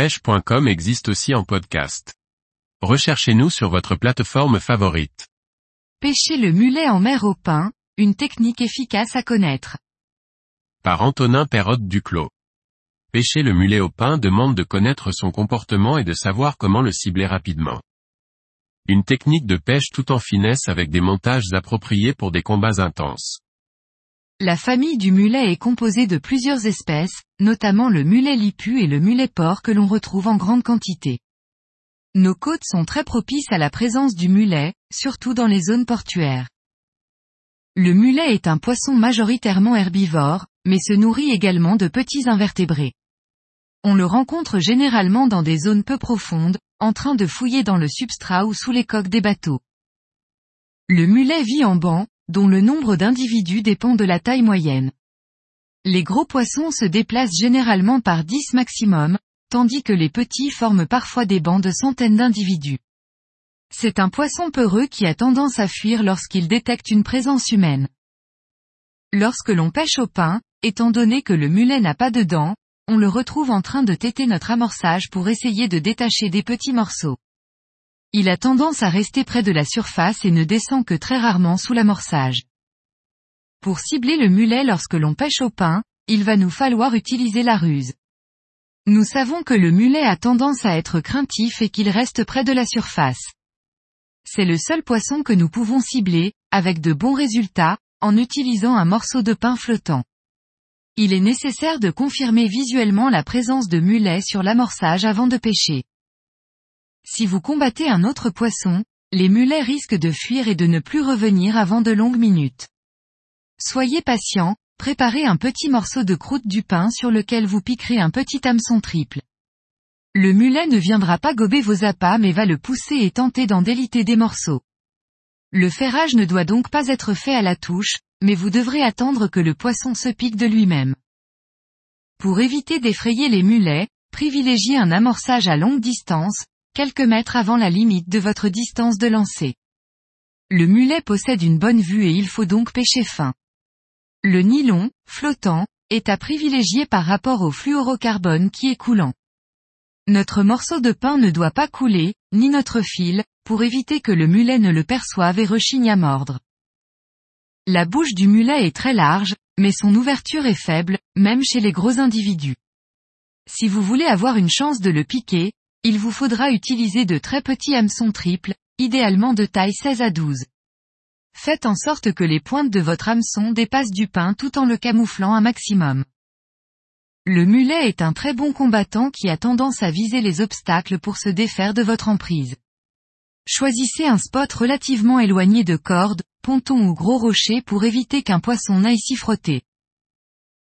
pêche.com existe aussi en podcast. Recherchez-nous sur votre plateforme favorite. Pêcher le mulet en mer au pain, une technique efficace à connaître. Par Antonin Perrotte Duclos. Pêcher le mulet au pain demande de connaître son comportement et de savoir comment le cibler rapidement. Une technique de pêche tout en finesse avec des montages appropriés pour des combats intenses. La famille du mulet est composée de plusieurs espèces, notamment le mulet lipu et le mulet porc que l'on retrouve en grande quantité. Nos côtes sont très propices à la présence du mulet, surtout dans les zones portuaires. Le mulet est un poisson majoritairement herbivore, mais se nourrit également de petits invertébrés. On le rencontre généralement dans des zones peu profondes, en train de fouiller dans le substrat ou sous les coques des bateaux. Le mulet vit en banc, dont le nombre d'individus dépend de la taille moyenne. Les gros poissons se déplacent généralement par 10 maximum, tandis que les petits forment parfois des bancs de centaines d'individus. C'est un poisson peureux qui a tendance à fuir lorsqu'il détecte une présence humaine. Lorsque l'on pêche au pain, étant donné que le mulet n'a pas de dents, on le retrouve en train de téter notre amorçage pour essayer de détacher des petits morceaux. Il a tendance à rester près de la surface et ne descend que très rarement sous l'amorçage. Pour cibler le mulet lorsque l'on pêche au pain, il va nous falloir utiliser la ruse. Nous savons que le mulet a tendance à être craintif et qu'il reste près de la surface. C'est le seul poisson que nous pouvons cibler, avec de bons résultats, en utilisant un morceau de pain flottant. Il est nécessaire de confirmer visuellement la présence de mulet sur l'amorçage avant de pêcher. Si vous combattez un autre poisson, les mulets risquent de fuir et de ne plus revenir avant de longues minutes. Soyez patient, préparez un petit morceau de croûte du pain sur lequel vous piquerez un petit hameçon triple. Le mulet ne viendra pas gober vos appâts mais va le pousser et tenter d'en déliter des morceaux. Le ferrage ne doit donc pas être fait à la touche, mais vous devrez attendre que le poisson se pique de lui-même. Pour éviter d'effrayer les mulets, privilégiez un amorçage à longue distance, quelques mètres avant la limite de votre distance de lancer. Le mulet possède une bonne vue et il faut donc pêcher fin. Le nylon, flottant, est à privilégier par rapport au fluorocarbone qui est coulant. Notre morceau de pain ne doit pas couler, ni notre fil, pour éviter que le mulet ne le perçoive et rechigne à mordre. La bouche du mulet est très large, mais son ouverture est faible, même chez les gros individus. Si vous voulez avoir une chance de le piquer, il vous faudra utiliser de très petits hameçons triples, idéalement de taille 16 à 12. Faites en sorte que les pointes de votre hameçon dépassent du pain tout en le camouflant un maximum. Le mulet est un très bon combattant qui a tendance à viser les obstacles pour se défaire de votre emprise. Choisissez un spot relativement éloigné de cordes, pontons ou gros rochers pour éviter qu'un poisson n'aille s'y frotter.